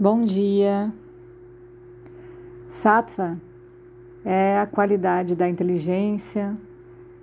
Bom dia. Sattva é a qualidade da inteligência,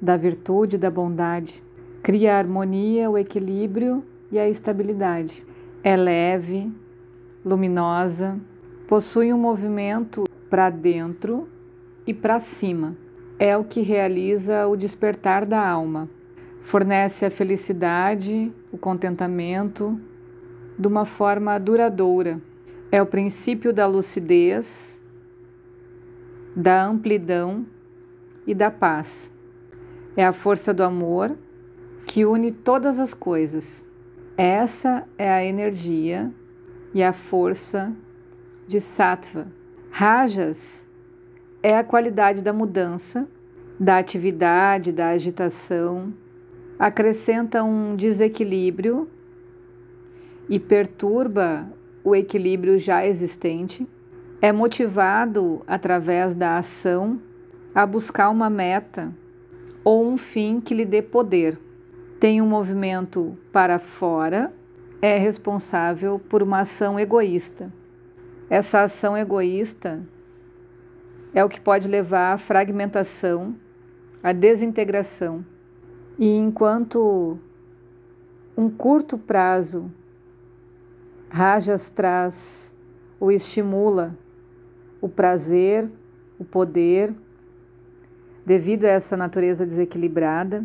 da virtude, da bondade. Cria a harmonia, o equilíbrio e a estabilidade. É leve, luminosa, possui um movimento para dentro e para cima. É o que realiza o despertar da alma. Fornece a felicidade, o contentamento de uma forma duradoura é o princípio da lucidez, da amplidão e da paz. É a força do amor que une todas as coisas. Essa é a energia e a força de Sattva. Rajas é a qualidade da mudança, da atividade, da agitação, acrescenta um desequilíbrio e perturba o equilíbrio já existente, é motivado através da ação a buscar uma meta ou um fim que lhe dê poder. Tem um movimento para fora, é responsável por uma ação egoísta. Essa ação egoísta é o que pode levar à fragmentação, à desintegração. E enquanto um curto prazo Rajas traz, o estimula, o prazer, o poder, devido a essa natureza desequilibrada,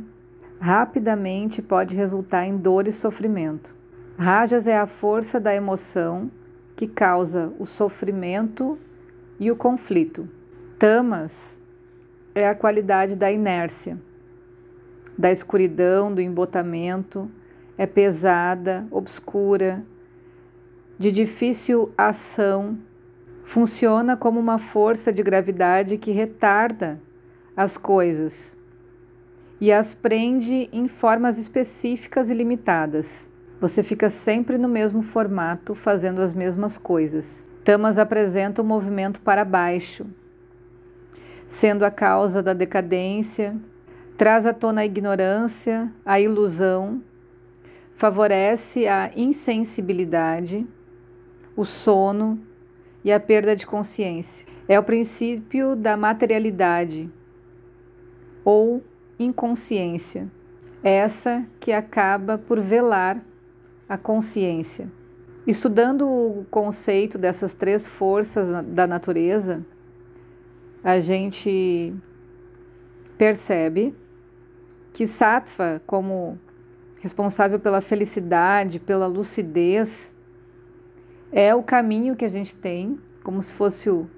rapidamente pode resultar em dor e sofrimento. Rajas é a força da emoção que causa o sofrimento e o conflito. Tamas é a qualidade da inércia, da escuridão, do embotamento, é pesada, obscura, de difícil ação, funciona como uma força de gravidade que retarda as coisas e as prende em formas específicas e limitadas. Você fica sempre no mesmo formato, fazendo as mesmas coisas. Tamas apresenta o um movimento para baixo, sendo a causa da decadência, traz à tona a ignorância, a ilusão, favorece a insensibilidade o sono e a perda de consciência. É o princípio da materialidade ou inconsciência, essa que acaba por velar a consciência. Estudando o conceito dessas três forças da natureza, a gente percebe que Sattva, como responsável pela felicidade, pela lucidez, é o caminho que a gente tem, como se fosse o,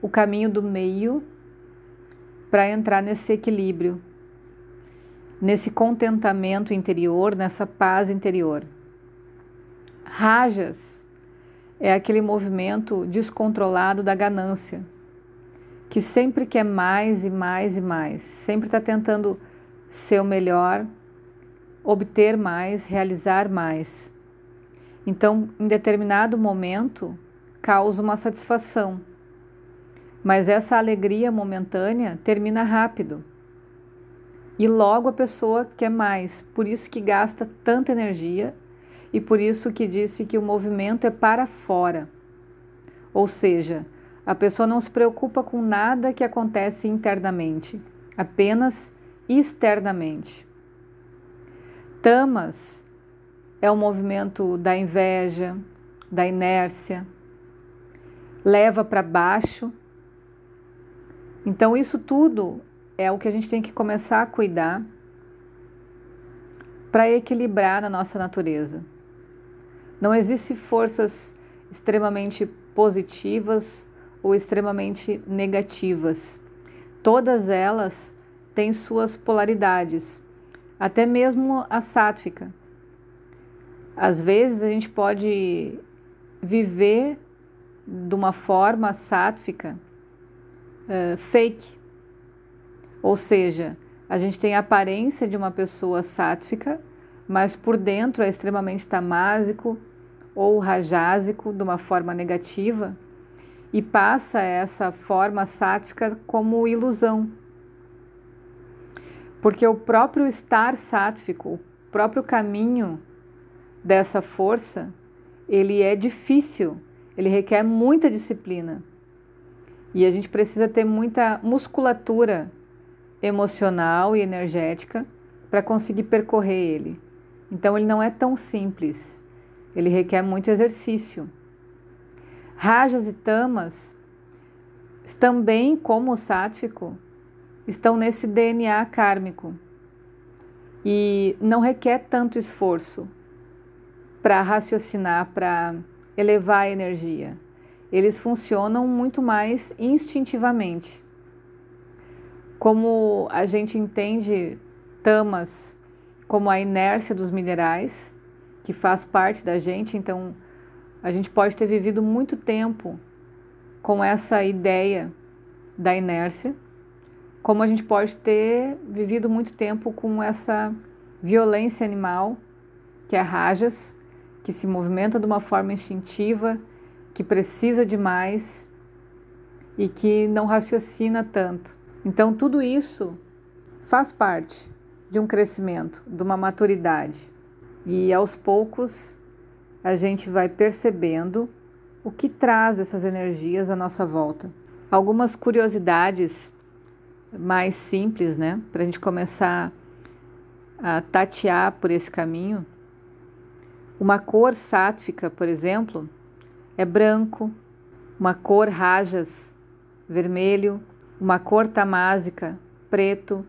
o caminho do meio para entrar nesse equilíbrio, nesse contentamento interior, nessa paz interior. Rajas é aquele movimento descontrolado da ganância, que sempre quer mais e mais e mais, sempre está tentando ser o melhor, obter mais, realizar mais. Então, em determinado momento, causa uma satisfação, mas essa alegria momentânea termina rápido. E logo a pessoa quer mais, por isso que gasta tanta energia e por isso que disse que o movimento é para fora. Ou seja, a pessoa não se preocupa com nada que acontece internamente, apenas externamente. Tamas é o movimento da inveja, da inércia, leva para baixo. Então, isso tudo é o que a gente tem que começar a cuidar para equilibrar na nossa natureza. Não existem forças extremamente positivas ou extremamente negativas. Todas elas têm suas polaridades, até mesmo a sátfica às vezes a gente pode viver de uma forma sátfica uh, fake, ou seja, a gente tem a aparência de uma pessoa sátfica, mas por dentro é extremamente tamásico ou rajásico de uma forma negativa e passa essa forma sátfica como ilusão. Porque o próprio estar sátfico, o próprio caminho dessa força, ele é difícil, ele requer muita disciplina. E a gente precisa ter muita musculatura emocional e energética para conseguir percorrer ele. Então ele não é tão simples. Ele requer muito exercício. Rajas e tamas também, como o sátfico, estão nesse DNA kármico e não requer tanto esforço para raciocinar, para elevar a energia. Eles funcionam muito mais instintivamente. Como a gente entende tamas como a inércia dos minerais, que faz parte da gente, então a gente pode ter vivido muito tempo com essa ideia da inércia, como a gente pode ter vivido muito tempo com essa violência animal, que é rajas, que se movimenta de uma forma instintiva, que precisa de mais e que não raciocina tanto. Então, tudo isso faz parte de um crescimento, de uma maturidade. E aos poucos a gente vai percebendo o que traz essas energias à nossa volta. Algumas curiosidades mais simples, né, para a gente começar a tatear por esse caminho. Uma cor sátfica, por exemplo, é branco, uma cor rajas, vermelho, uma cor tamásica, preto.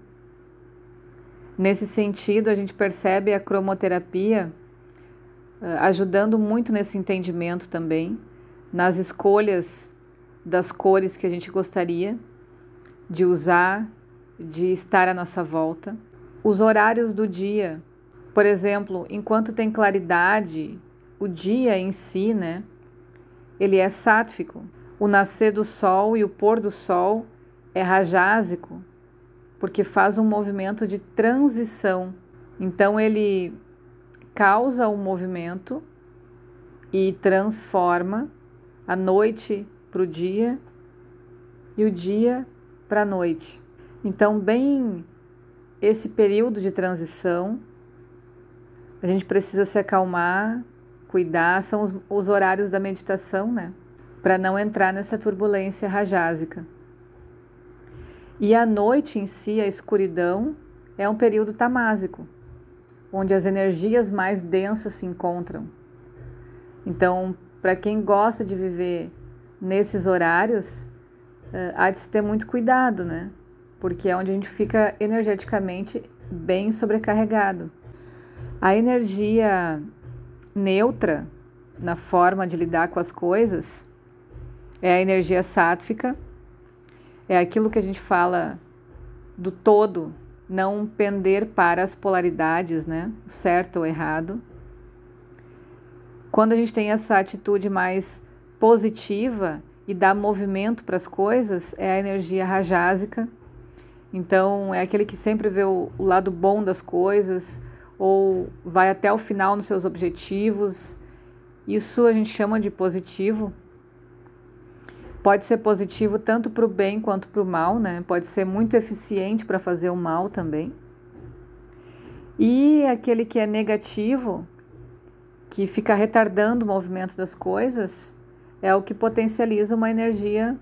Nesse sentido, a gente percebe a cromoterapia uh, ajudando muito nesse entendimento também, nas escolhas das cores que a gente gostaria de usar, de estar à nossa volta. Os horários do dia, por exemplo, enquanto tem claridade, o dia em si, né? Ele é sátfico. O nascer do sol e o pôr do sol é rajásico, porque faz um movimento de transição. Então ele causa um movimento e transforma a noite para o dia e o dia para a noite. Então, bem esse período de transição, a gente precisa se acalmar, cuidar, são os, os horários da meditação, né? Para não entrar nessa turbulência rajásica. E a noite em si, a escuridão, é um período tamásico, onde as energias mais densas se encontram. Então, para quem gosta de viver nesses horários, uh, há de se ter muito cuidado, né? Porque é onde a gente fica energeticamente bem sobrecarregado. A energia neutra na forma de lidar com as coisas é a energia sátfica, é aquilo que a gente fala do todo, não pender para as polaridades, né? O certo ou errado. Quando a gente tem essa atitude mais positiva e dá movimento para as coisas, é a energia rajásica. Então, é aquele que sempre vê o, o lado bom das coisas ou vai até o final nos seus objetivos. Isso a gente chama de positivo. Pode ser positivo tanto para o bem quanto para o mal, né? Pode ser muito eficiente para fazer o mal também. E aquele que é negativo, que fica retardando o movimento das coisas, é o que potencializa uma energia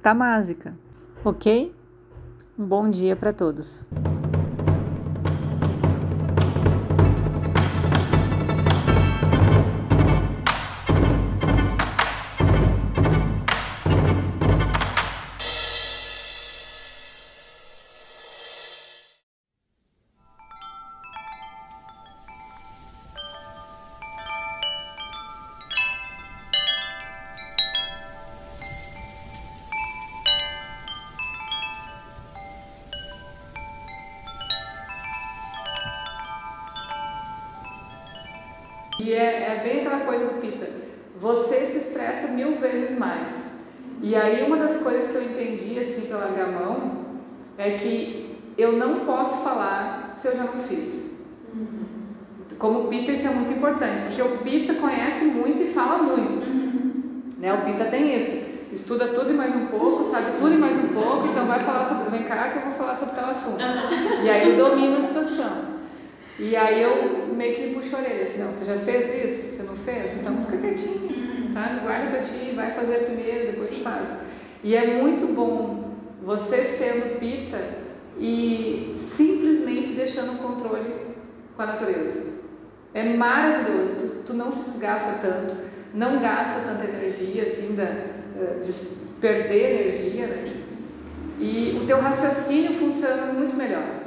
tamásica. Ok? Um bom dia para todos. E é, é bem aquela coisa do Pita, você se estressa mil vezes mais. E aí uma das coisas que eu entendi assim pela mão é que eu não posso falar se eu já não fiz. Uhum. Como Pita isso é muito importante, porque o Pita conhece muito e fala muito. Uhum. Né? O Pita tem isso. Estuda tudo e mais um pouco, sabe tudo e mais um pouco, então vai falar sobre. Vem cá que eu vou falar sobre tal assunto. E aí domina a situação. E aí eu meio que me puxo a orelha assim, não, você já fez isso? Você não fez? Então fica quietinho. tá? Guarda pra ti, vai fazer primeiro, depois Sim. faz. E é muito bom você sendo pita e simplesmente deixando o controle com a natureza. É maravilhoso, tu, tu não se desgasta tanto, não gasta tanta energia assim, da, eh, de perder energia, né? Sim. E o teu raciocínio funciona muito melhor.